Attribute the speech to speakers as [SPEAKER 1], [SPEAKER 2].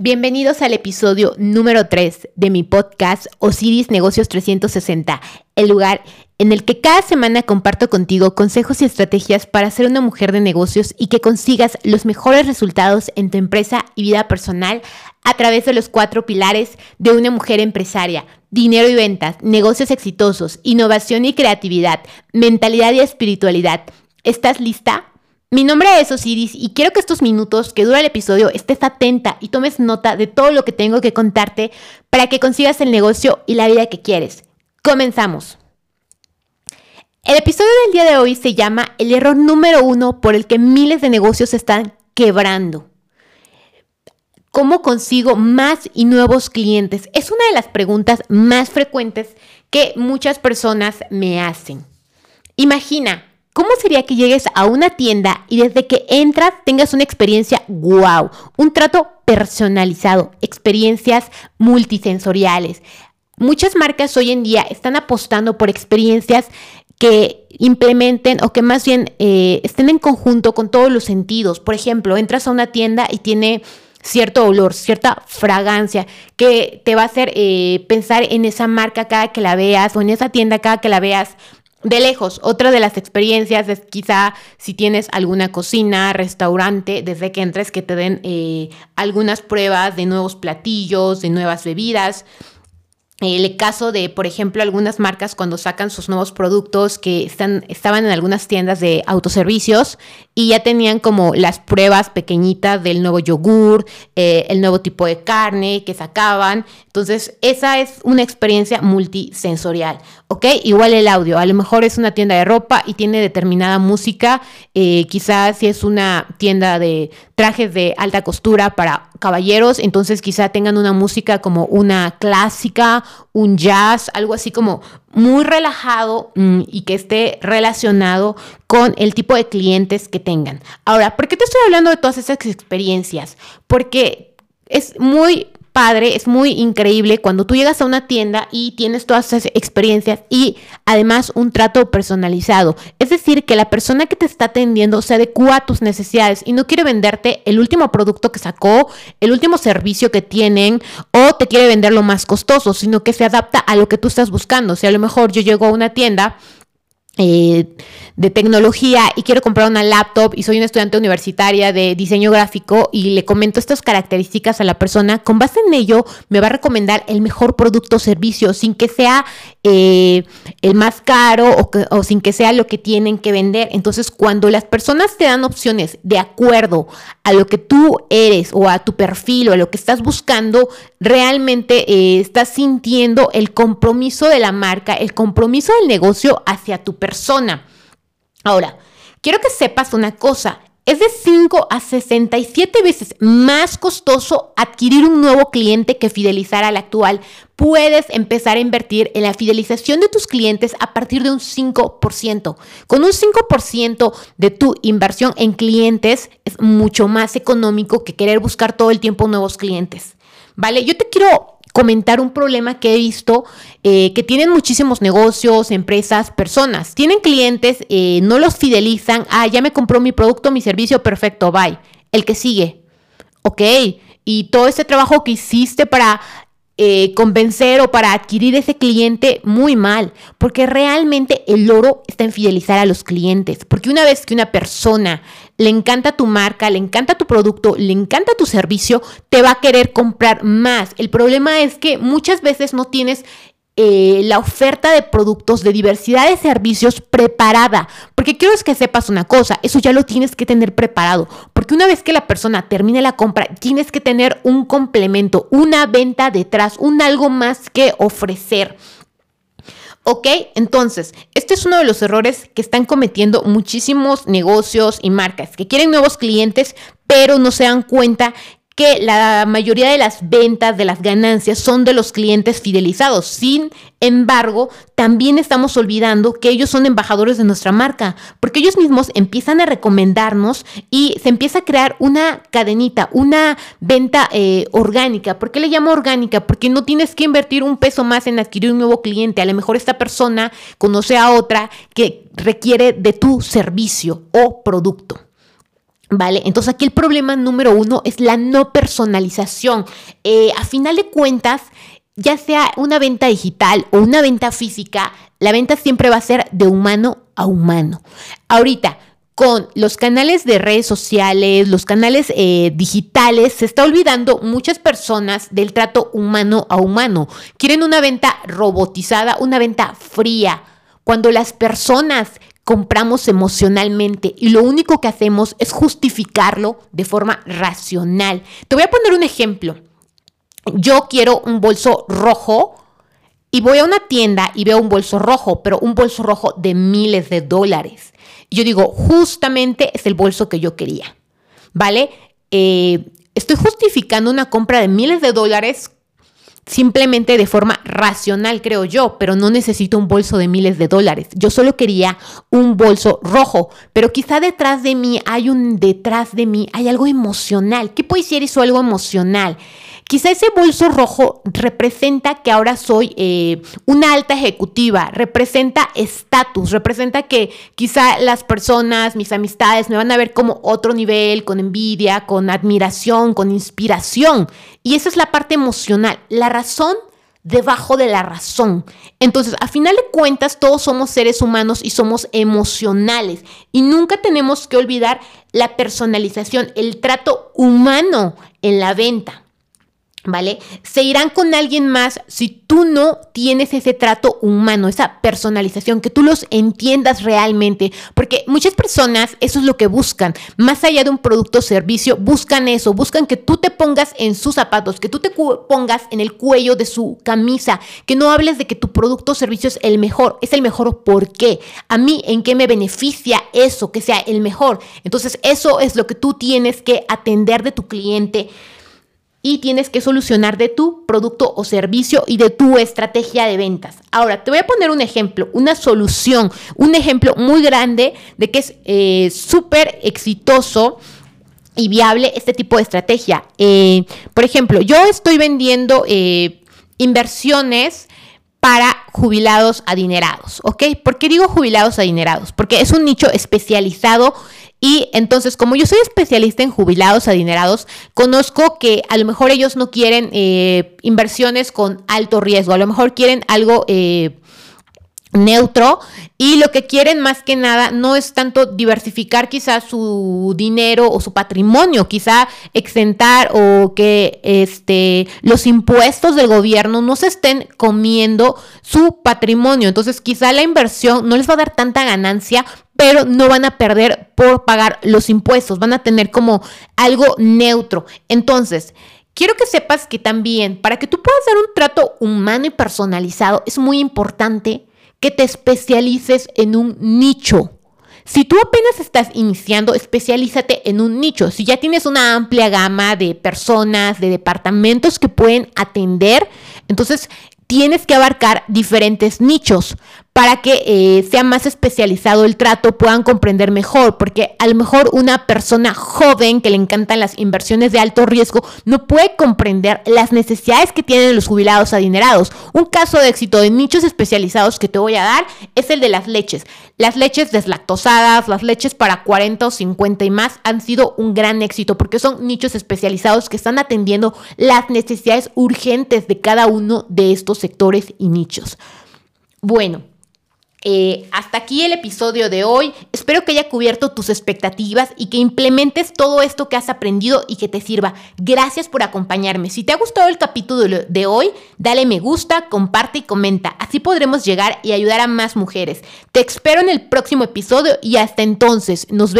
[SPEAKER 1] Bienvenidos al episodio número 3 de mi podcast Osiris Negocios 360, el lugar en el que cada semana comparto contigo consejos y estrategias para ser una mujer de negocios y que consigas los mejores resultados en tu empresa y vida personal a través de los cuatro pilares de una mujer empresaria, dinero y ventas, negocios exitosos, innovación y creatividad, mentalidad y espiritualidad. ¿Estás lista? Mi nombre es Osiris y quiero que estos minutos que dura el episodio estés atenta y tomes nota de todo lo que tengo que contarte para que consigas el negocio y la vida que quieres. Comenzamos. El episodio del día de hoy se llama El error número uno por el que miles de negocios están quebrando. ¿Cómo consigo más y nuevos clientes? Es una de las preguntas más frecuentes que muchas personas me hacen. Imagina, ¿Cómo sería que llegues a una tienda y desde que entras tengas una experiencia wow, un trato personalizado, experiencias multisensoriales? Muchas marcas hoy en día están apostando por experiencias que implementen o que más bien eh, estén en conjunto con todos los sentidos. Por ejemplo, entras a una tienda y tiene cierto olor, cierta fragancia que te va a hacer eh, pensar en esa marca cada que la veas o en esa tienda cada que la veas de lejos, otra de las experiencias es quizá si tienes alguna cocina, restaurante, desde que entres que te den eh, algunas pruebas de nuevos platillos, de nuevas bebidas. El caso de, por ejemplo, algunas marcas cuando sacan sus nuevos productos que están, estaban en algunas tiendas de autoservicios y ya tenían como las pruebas pequeñitas del nuevo yogur, eh, el nuevo tipo de carne que sacaban. Entonces, esa es una experiencia multisensorial, ¿ok? Igual el audio, a lo mejor es una tienda de ropa y tiene determinada música, eh, quizás si es una tienda de trajes de alta costura para caballeros, entonces quizá tengan una música como una clásica, un jazz, algo así como muy relajado mm, y que esté relacionado con el tipo de clientes que tengan. Ahora, ¿por qué te estoy hablando de todas esas experiencias? Porque es muy es muy increíble cuando tú llegas a una tienda y tienes todas esas experiencias y además un trato personalizado. Es decir, que la persona que te está atendiendo se adecua a tus necesidades y no quiere venderte el último producto que sacó, el último servicio que tienen o te quiere vender lo más costoso, sino que se adapta a lo que tú estás buscando. Si a lo mejor yo llego a una tienda eh, de tecnología y quiero comprar una laptop y soy una estudiante universitaria de diseño gráfico y le comento estas características a la persona, con base en ello me va a recomendar el mejor producto o servicio sin que sea eh, el más caro o, sin que sea lo que tienen que vender. Entonces, cuando las personas te dan opciones de acuerdo a lo que tú eres o a tu perfil o a lo que estás buscando, realmente eh, estás sintiendo el compromiso de la marca, el compromiso del negocio hacia tu persona. Ahora, quiero que sepas una cosa. Es de 5 a 67 veces más costoso adquirir un nuevo cliente que fidelizar al actual. Puedes empezar a invertir en la fidelización de tus clientes a partir de un 5%. Con un 5% de tu inversión en clientes es mucho más económico que querer buscar todo el tiempo nuevos clientes. ¿Vale? Yo te quiero comentar un problema que he visto eh, que tienen muchísimos negocios, empresas, personas. Tienen clientes, eh, no los fidelizan. Ah, ya me compró mi producto, mi servicio, perfecto, bye. El que sigue. Ok. Y todo ese trabajo que hiciste para eh, convencer o para adquirir ese cliente muy mal, porque realmente el oro está en fidelizar a los clientes, porque una vez que una persona le encanta tu marca, le encanta tu producto, le encanta tu servicio, te va a querer comprar más. El problema es que muchas veces no tienes eh, la oferta de productos, de diversidad de servicios preparada. Porque quiero que sepas una cosa, eso ya lo tienes que tener preparado. Porque una vez que la persona termine la compra, tienes que tener un complemento, una venta detrás, un algo más que ofrecer. ¿Ok? Entonces, este es uno de los errores que están cometiendo muchísimos negocios y marcas que quieren nuevos clientes, pero no se dan cuenta que la mayoría de las ventas, de las ganancias son de los clientes fidelizados. Sin embargo, también estamos olvidando que ellos son embajadores de nuestra marca, porque ellos mismos empiezan a recomendarnos y se empieza a crear una cadenita, una venta eh, orgánica. ¿Por qué le llamo orgánica? Porque no tienes que invertir un peso más en adquirir un nuevo cliente. A lo mejor esta persona conoce a otra que requiere de tu servicio o producto. ¿Vale? Entonces aquí el problema número uno es la no personalización. Eh, a final de cuentas, ya sea una venta digital o una venta física, la venta siempre va a ser de humano a humano. Ahorita, con los canales de redes sociales, los canales eh, digitales, se está olvidando muchas personas del trato humano a humano. Quieren una venta robotizada, una venta fría. Cuando las personas compramos emocionalmente y lo único que hacemos es justificarlo de forma racional. Te voy a poner un ejemplo. Yo quiero un bolso rojo y voy a una tienda y veo un bolso rojo, pero un bolso rojo de miles de dólares. Yo digo, justamente es el bolso que yo quería, ¿vale? Eh, estoy justificando una compra de miles de dólares simplemente de forma racional, creo yo, pero no necesito un bolso de miles de dólares. Yo solo quería un bolso rojo, pero quizá detrás de mí hay un detrás de mí, hay algo emocional. ¿Qué puede ser eso algo emocional? Quizá ese bolso rojo representa que ahora soy eh, una alta ejecutiva, representa estatus, representa que quizá las personas, mis amistades, me van a ver como otro nivel, con envidia, con admiración, con inspiración. Y esa es la parte emocional, la razón debajo de la razón. Entonces, a final de cuentas, todos somos seres humanos y somos emocionales. Y nunca tenemos que olvidar la personalización, el trato humano en la venta. ¿Vale? Se irán con alguien más si tú no tienes ese trato humano, esa personalización, que tú los entiendas realmente, porque muchas personas eso es lo que buscan, más allá de un producto o servicio, buscan eso, buscan que tú te pongas en sus zapatos, que tú te pongas en el cuello de su camisa, que no hables de que tu producto o servicio es el mejor, es el mejor ¿por qué? A mí, ¿en qué me beneficia eso, que sea el mejor? Entonces, eso es lo que tú tienes que atender de tu cliente y tienes que solucionar de tu producto o servicio y de tu estrategia de ventas. Ahora, te voy a poner un ejemplo, una solución, un ejemplo muy grande de que es eh, súper exitoso y viable este tipo de estrategia. Eh, por ejemplo, yo estoy vendiendo eh, inversiones para jubilados adinerados, ¿ok? ¿Por qué digo jubilados adinerados? Porque es un nicho especializado y entonces, como yo soy especialista en jubilados adinerados, conozco que a lo mejor ellos no quieren eh, inversiones con alto riesgo, a lo mejor quieren algo... Eh, neutro y lo que quieren más que nada no es tanto diversificar quizá su dinero o su patrimonio, quizá exentar o que este los impuestos del gobierno no se estén comiendo su patrimonio. Entonces, quizá la inversión no les va a dar tanta ganancia, pero no van a perder por pagar los impuestos, van a tener como algo neutro. Entonces, quiero que sepas que también para que tú puedas dar un trato humano y personalizado, es muy importante que te especialices en un nicho. Si tú apenas estás iniciando, especialízate en un nicho. Si ya tienes una amplia gama de personas, de departamentos que pueden atender, entonces tienes que abarcar diferentes nichos para que eh, sea más especializado el trato, puedan comprender mejor, porque a lo mejor una persona joven que le encantan las inversiones de alto riesgo no puede comprender las necesidades que tienen los jubilados adinerados. Un caso de éxito de nichos especializados que te voy a dar es el de las leches. Las leches deslactosadas, las leches para 40 o 50 y más han sido un gran éxito porque son nichos especializados que están atendiendo las necesidades urgentes de cada uno de estos sectores y nichos. Bueno, eh, hasta aquí el episodio de hoy. Espero que haya cubierto tus expectativas y que implementes todo esto que has aprendido y que te sirva. Gracias por acompañarme. Si te ha gustado el capítulo de hoy, dale me gusta, comparte y comenta. Así podremos llegar y ayudar a más mujeres. Te espero en el próximo episodio y hasta entonces nos vemos.